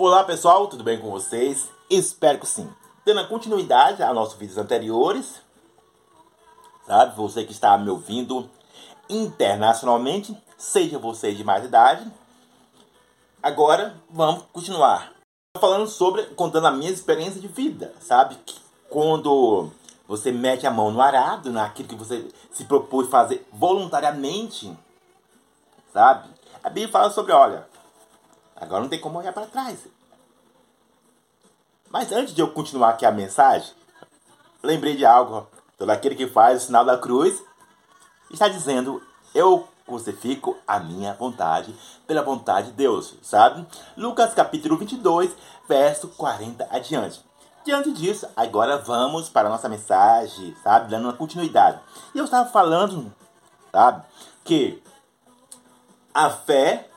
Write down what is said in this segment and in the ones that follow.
Olá pessoal, tudo bem com vocês? Espero que sim. Dando continuidade a nossos vídeos anteriores, sabe? Você que está me ouvindo internacionalmente, seja você de mais idade. Agora vamos continuar. Falando sobre, contando a minha experiência de vida, sabe? Quando você mete a mão no arado, naquilo que você se propôs fazer voluntariamente, sabe? A Bíblia fala sobre, olha, Agora não tem como olhar para trás. Mas antes de eu continuar aqui a mensagem, lembrei de algo. Todo aquele que faz o sinal da cruz está dizendo: Eu crucifico a minha vontade pela vontade de Deus, sabe? Lucas capítulo 22, verso 40 adiante. Diante disso, agora vamos para a nossa mensagem, sabe? Dando uma continuidade. E eu estava falando, sabe? Que a fé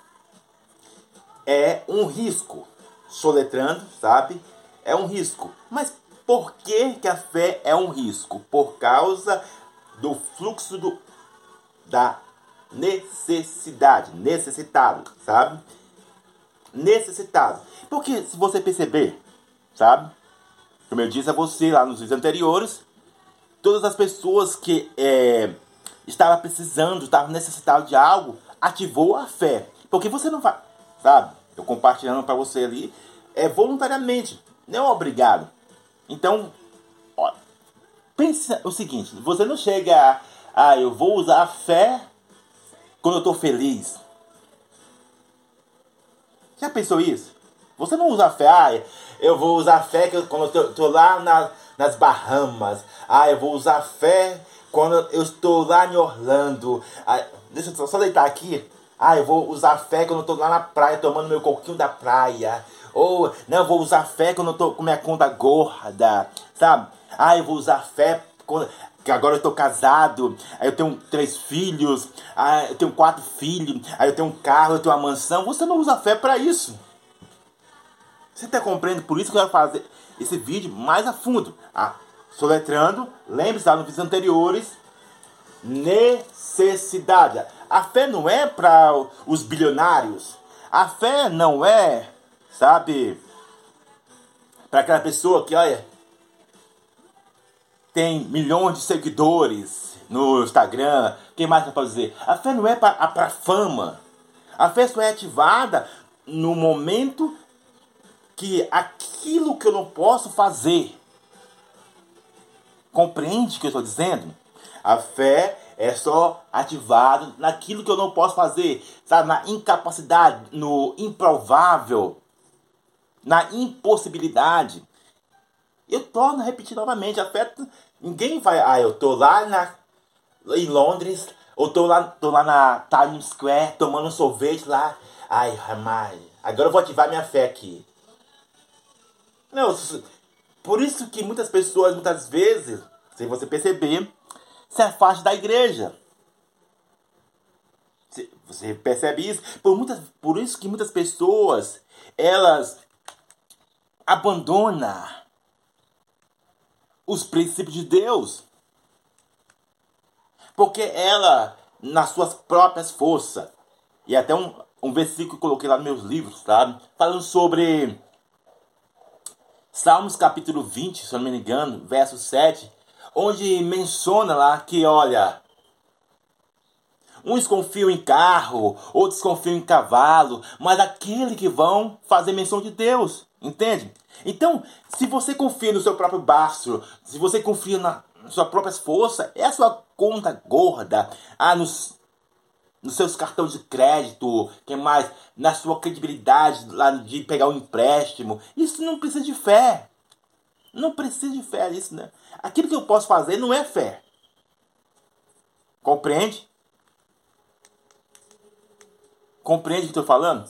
é um risco. Soletrando, sabe? É um risco. Mas por que, que a fé é um risco? Por causa do fluxo do, da necessidade. Necessitado, sabe? Necessitado. Porque se você perceber, sabe? Como eu disse a você lá nos vídeos anteriores, todas as pessoas que é, estavam precisando, estavam necessitadas de algo, ativou a fé. Porque você não vai, sabe? Eu compartilhando para você ali é voluntariamente, não é obrigado. Então, ó, pense o seguinte: você não chega a, ah, eu vou usar a fé quando eu estou feliz. Já pensou isso? Você não usa a fé, ah, eu vou usar a fé quando eu estou lá na, nas Bahamas. Ah, eu vou usar a fé quando eu estou lá em Orlando. Ah, deixa eu só deitar aqui. Ah, eu vou usar fé quando eu tô lá na praia tomando meu coquinho da praia. Ou, não, eu vou usar fé quando eu tô com minha conta gorda, sabe? Ah, eu vou usar fé quando, que agora eu tô casado, aí eu tenho três filhos, aí eu tenho quatro filhos, aí eu tenho um carro, eu tenho uma mansão. Você não usa fé para isso. Você tá compreendendo? Por isso que eu quero fazer esse vídeo mais a fundo. Ah, soletrando, lembre-se lá nos vídeos anteriores, necessidade. A fé não é para os bilionários. A fé não é, sabe, para aquela pessoa que, olha, tem milhões de seguidores no Instagram. Quem mais pode dizer? A fé não é para fama. A fé só é ativada no momento que aquilo que eu não posso fazer. Compreende o que eu estou dizendo? A fé é só ativado naquilo que eu não posso fazer, sabe? Na incapacidade, no improvável, na impossibilidade. Eu torno a repetir novamente, afeta. Ninguém vai. Ah, eu tô lá na, em Londres, ou tô lá, tô lá na Times Square tomando um sorvete lá. Ai, Ramai, agora eu vou ativar minha fé aqui. Não, por isso que muitas pessoas, muitas vezes, se você perceber, se afaste da igreja. Você percebe isso? Por, muitas, por isso que muitas pessoas, elas abandonam os princípios de Deus. Porque ela, nas suas próprias forças, e até um, um versículo que eu coloquei lá nos meus livros, sabe? Falando sobre Salmos capítulo 20, se eu não me engano, verso 7, onde menciona lá que, olha, uns confiam em carro, outros confiam em cavalo, mas aquele que vão fazer menção de Deus, entende? Então, se você confia no seu próprio braço, se você confia na sua própria força, é a sua conta gorda, ah, nos, nos seus cartões de crédito, que mais? Na sua credibilidade lá de pegar um empréstimo. Isso não precisa de fé. Não precisa de fé isso, né? Aquilo que eu posso fazer não é fé. Compreende? Compreende o que estou falando?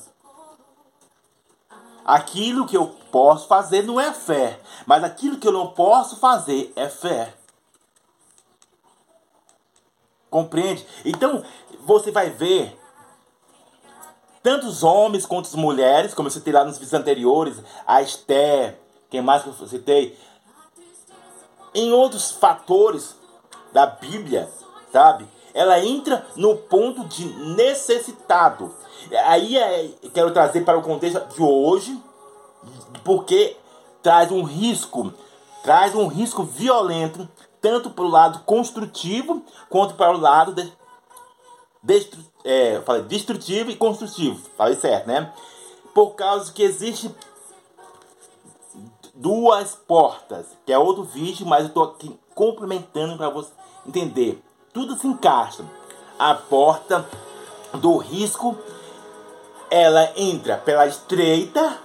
Aquilo que eu posso fazer não é fé, mas aquilo que eu não posso fazer é fé. Compreende? Então, você vai ver tantos homens quanto as mulheres, como eu citei lá nos vídeos anteriores, a Esther, quem mais que eu citei? Em outros fatores da Bíblia, sabe? Ela entra no ponto de necessitado. Aí é, quero trazer para o contexto de hoje, porque traz um risco, traz um risco violento, tanto para o lado construtivo quanto para o lado de, destru, é, falei, destrutivo e construtivo. Falei certo, né? Por causa que existe duas portas, que é outro vídeo, mas eu estou aqui complementando para você entender. Tudo se encaixa. A porta do risco, ela entra pela estreita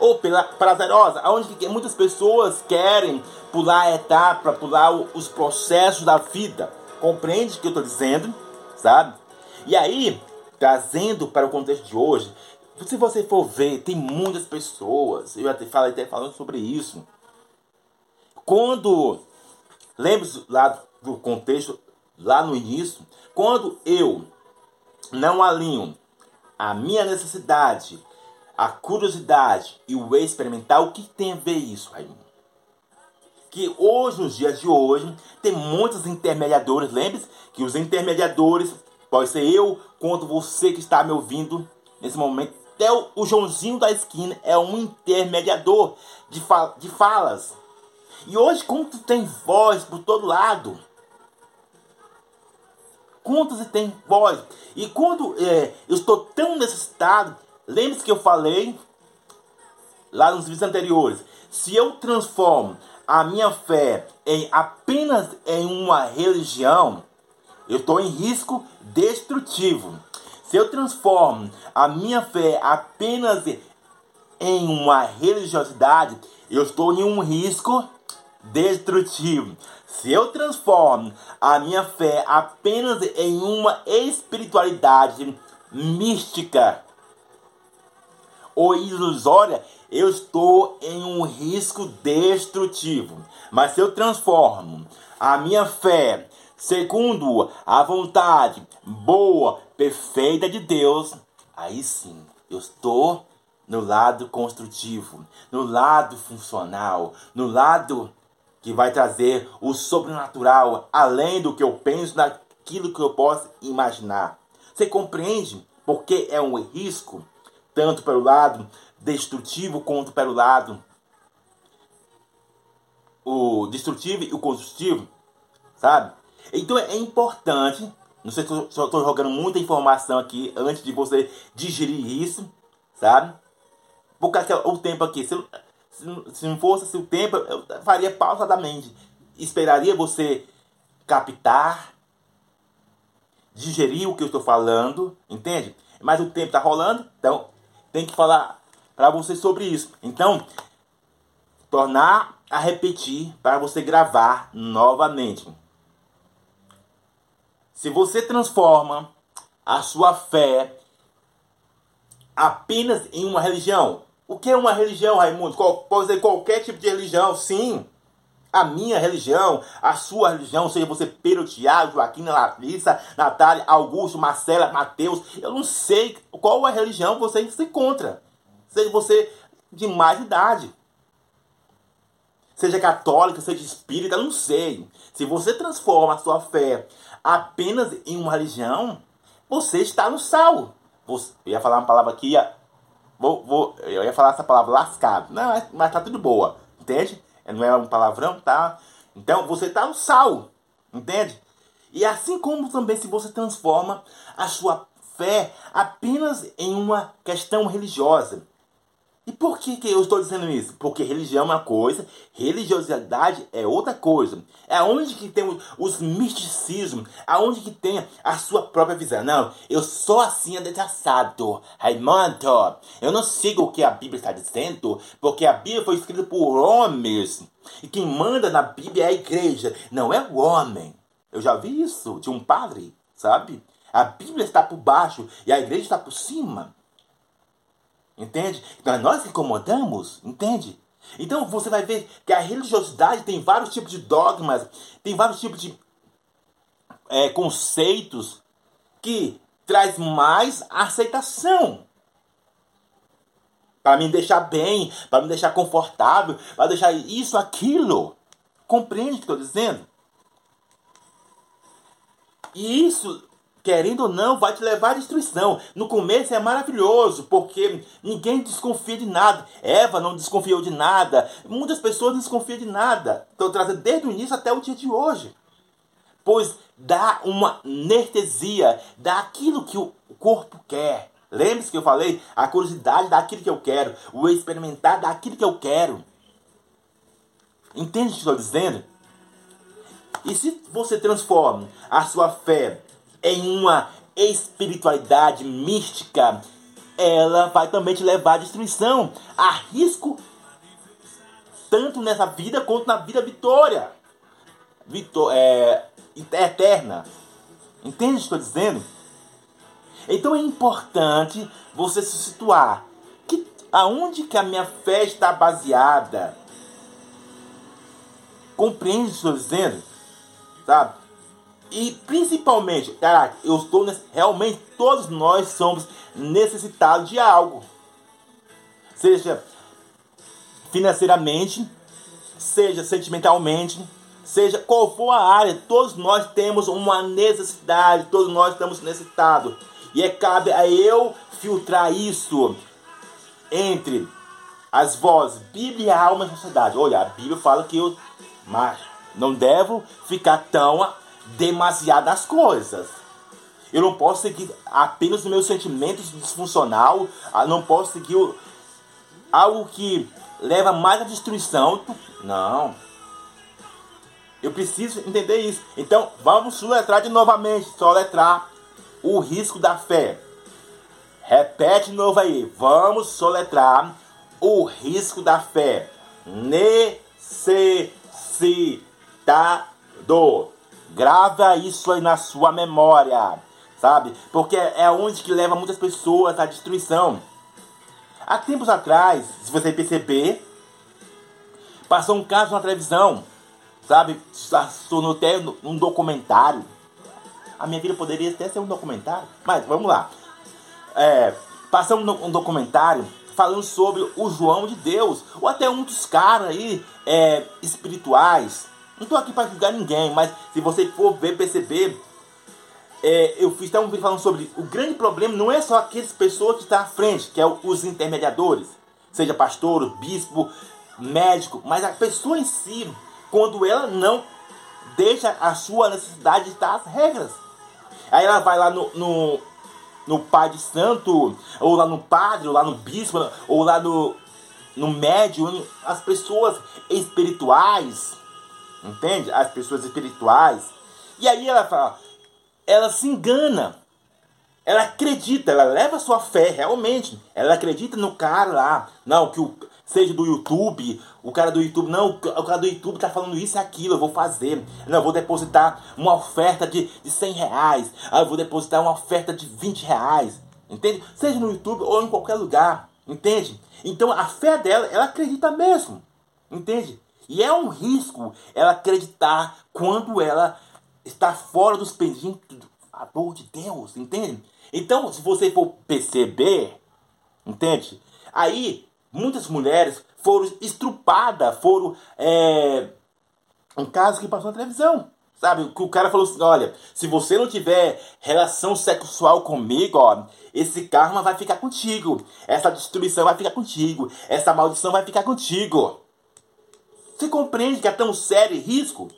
ou pela prazerosa, onde muitas pessoas querem pular a etapa, pular os processos da vida. Compreende o que eu estou dizendo? Sabe? E aí, trazendo para o contexto de hoje, se você for ver, tem muitas pessoas, eu até falei até falando sobre isso. Quando, lembre-se lá do contexto, lá no início, quando eu não alinho a minha necessidade, a curiosidade e o experimentar, o que tem a ver isso, Raimundo? Que hoje, nos dias de hoje, tem muitos intermediadores. Lembre-se que os intermediadores, pode ser eu, quanto você que está me ouvindo nesse momento, até o, Joãozinho da esquina é um intermediador de, de falas. E hoje, como tu tem voz por todo lado, quantos tem voz? E quando é, eu estou tão necessitado, lembre-se que eu falei lá nos vídeos anteriores, se eu transformo a minha fé em apenas em uma religião, eu estou em risco destrutivo. Se eu transformo a minha fé apenas em uma religiosidade, eu estou em um risco destrutivo. Se eu transformo a minha fé apenas em uma espiritualidade mística ou ilusória, eu estou em um risco destrutivo. Mas se eu transformo a minha fé segundo a vontade boa, perfeita de Deus, aí sim eu estou no lado construtivo, no lado funcional, no lado que vai trazer o sobrenatural além do que eu penso, naquilo que eu posso imaginar. Você compreende porque é um risco, tanto pelo lado destrutivo quanto pelo lado o destrutivo e o construtivo, sabe? Então é importante, não sei se eu estou jogando muita informação aqui antes de você digerir isso, sabe? Porque o tempo aqui, se, se não fosse o tempo, eu faria pausadamente. Esperaria você captar, digerir o que eu estou falando, entende? Mas o tempo está rolando, então tem que falar para você sobre isso. Então, tornar a repetir para você gravar novamente. Se você transforma a sua fé apenas em uma religião, o que é uma religião, Raimundo? pode ser qualquer tipo de religião, sim. A minha religião, a sua religião, seja você Pedro, Tiago, Joaquim, Larissa, Natália, Augusto, Marcela, Mateus, eu não sei qual a religião você se encontra. Seja você de mais idade. Seja católica, seja espírita, não sei. Se você transforma a sua fé apenas em uma religião, você está no sal. Você, eu ia falar uma palavra aqui, ia, vou, vou, eu ia falar essa palavra lascado. Não, mas tá tudo boa, entende? Não é um palavrão, tá? Então você está no sal, entende? E assim como também se você transforma a sua fé apenas em uma questão religiosa, e por que, que eu estou dizendo isso? Porque religião é uma coisa, religiosidade é outra coisa. É onde que tem os misticismos, aonde que tem a sua própria visão. Não, eu sou assim adetraçado, Raimundo. Eu não sigo o que a Bíblia está dizendo, porque a Bíblia foi escrita por homens. E quem manda na Bíblia é a igreja, não é o homem. Eu já vi isso de um padre, sabe? A Bíblia está por baixo e a igreja está por cima. Entende? Então nós incomodamos, entende? Então você vai ver que a religiosidade tem vários tipos de dogmas, tem vários tipos de é, conceitos que traz mais aceitação. Para me deixar bem, para me deixar confortável, para deixar isso, aquilo. Compreende o que estou dizendo? E isso querendo ou não, vai te levar à destruição. No começo é maravilhoso, porque ninguém desconfia de nada. Eva não desconfiou de nada. Muitas pessoas não desconfiam de nada. Estou trazendo desde o início até o dia de hoje. Pois dá uma anestesia daquilo que o corpo quer. Lembre-se que eu falei? A curiosidade daquilo que eu quero. O experimentar daquilo que eu quero. Entende o que estou dizendo? E se você transforma a sua fé em uma espiritualidade mística, ela vai também te levar à destruição, a risco tanto nessa vida quanto na vida vitória, Vitó é, eterna. Entende o que estou dizendo? Então é importante você se situar. Que, aonde que a minha fé está baseada? Compreende o que estou dizendo? Sabe? E principalmente, cara, eu estou nesse, realmente todos nós somos necessitados de algo. Seja financeiramente, seja sentimentalmente, seja qual for a área, todos nós temos uma necessidade, todos nós estamos necessitados. E é cabe a eu filtrar isso entre as vozes, Bíblia alma e sociedade. Olha, a Bíblia fala que eu mas não devo ficar tão demasiadas coisas. Eu não posso seguir apenas os meus sentimentos disfuncional, ah, não posso seguir algo que leva mais à destruição. Não. Eu preciso entender isso. Então, vamos soletrar de novamente. Soletrar o risco da fé. Repete de novo aí. Vamos soletrar o risco da fé. Necessitado. Grava isso aí na sua memória, sabe? Porque é onde que leva muitas pessoas à destruição. Há tempos atrás, se você perceber, passou um caso na televisão, sabe? Tornou até um documentário. A minha vida poderia até ser um documentário, mas vamos lá. É, passou um, um documentário falando sobre o João de Deus, ou até um dos caras aí é, espirituais, não estou aqui para julgar ninguém, mas se você for ver, perceber, é, eu fiz até um vídeo falando sobre o grande problema não é só aquelas pessoas que estão à frente, que é os intermediadores, seja pastor, bispo, médico, mas a pessoa em si, quando ela não deixa a sua necessidade de estar as regras. Aí ela vai lá no, no, no pai de santo, ou lá no padre, ou lá no bispo, ou lá no, no médium, as pessoas espirituais Entende? As pessoas espirituais. E aí ela fala, ela se engana. Ela acredita, ela leva sua fé realmente. Ela acredita no cara lá. Não, que o seja do YouTube, o cara do YouTube, não, o cara do YouTube tá falando isso e aquilo, eu vou fazer. Não, eu vou depositar uma oferta de, de 100 reais. Ah, eu vou depositar uma oferta de 20 reais. Entende? Seja no YouTube ou em qualquer lugar. Entende? Então a fé dela, ela acredita mesmo. Entende? E é um risco ela acreditar quando ela está fora dos pendinhos do favor de Deus, entende? Então, se você for perceber, entende? Aí, muitas mulheres foram estrupadas, foram. É, um caso que passou na televisão. Sabe, que o cara falou assim, olha, se você não tiver relação sexual comigo, ó, esse karma vai ficar contigo. Essa destruição vai ficar contigo. Essa maldição vai ficar contigo. Você compreende que é tão sério risco?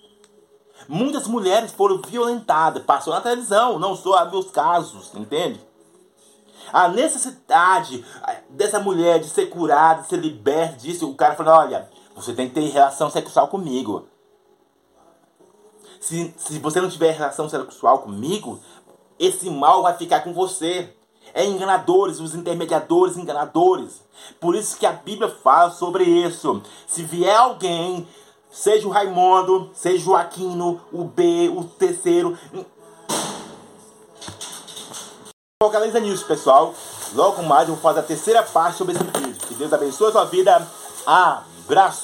Muitas mulheres foram violentadas, passou na televisão, não só meus casos, entende? A necessidade dessa mulher de ser curada, de ser liberta disso, o cara falou, olha, você tem que ter relação sexual comigo. Se, se você não tiver relação sexual comigo, esse mal vai ficar com você é enganadores, os intermediadores enganadores. Por isso que a Bíblia fala sobre isso. Se vier alguém, seja o Raimundo, seja o Aquino, o B, o terceiro. Focaliza nisso, pessoal. Logo mais eu vou fazer a terceira parte sobre esse vídeo. Que Deus abençoe a sua vida. Abraço!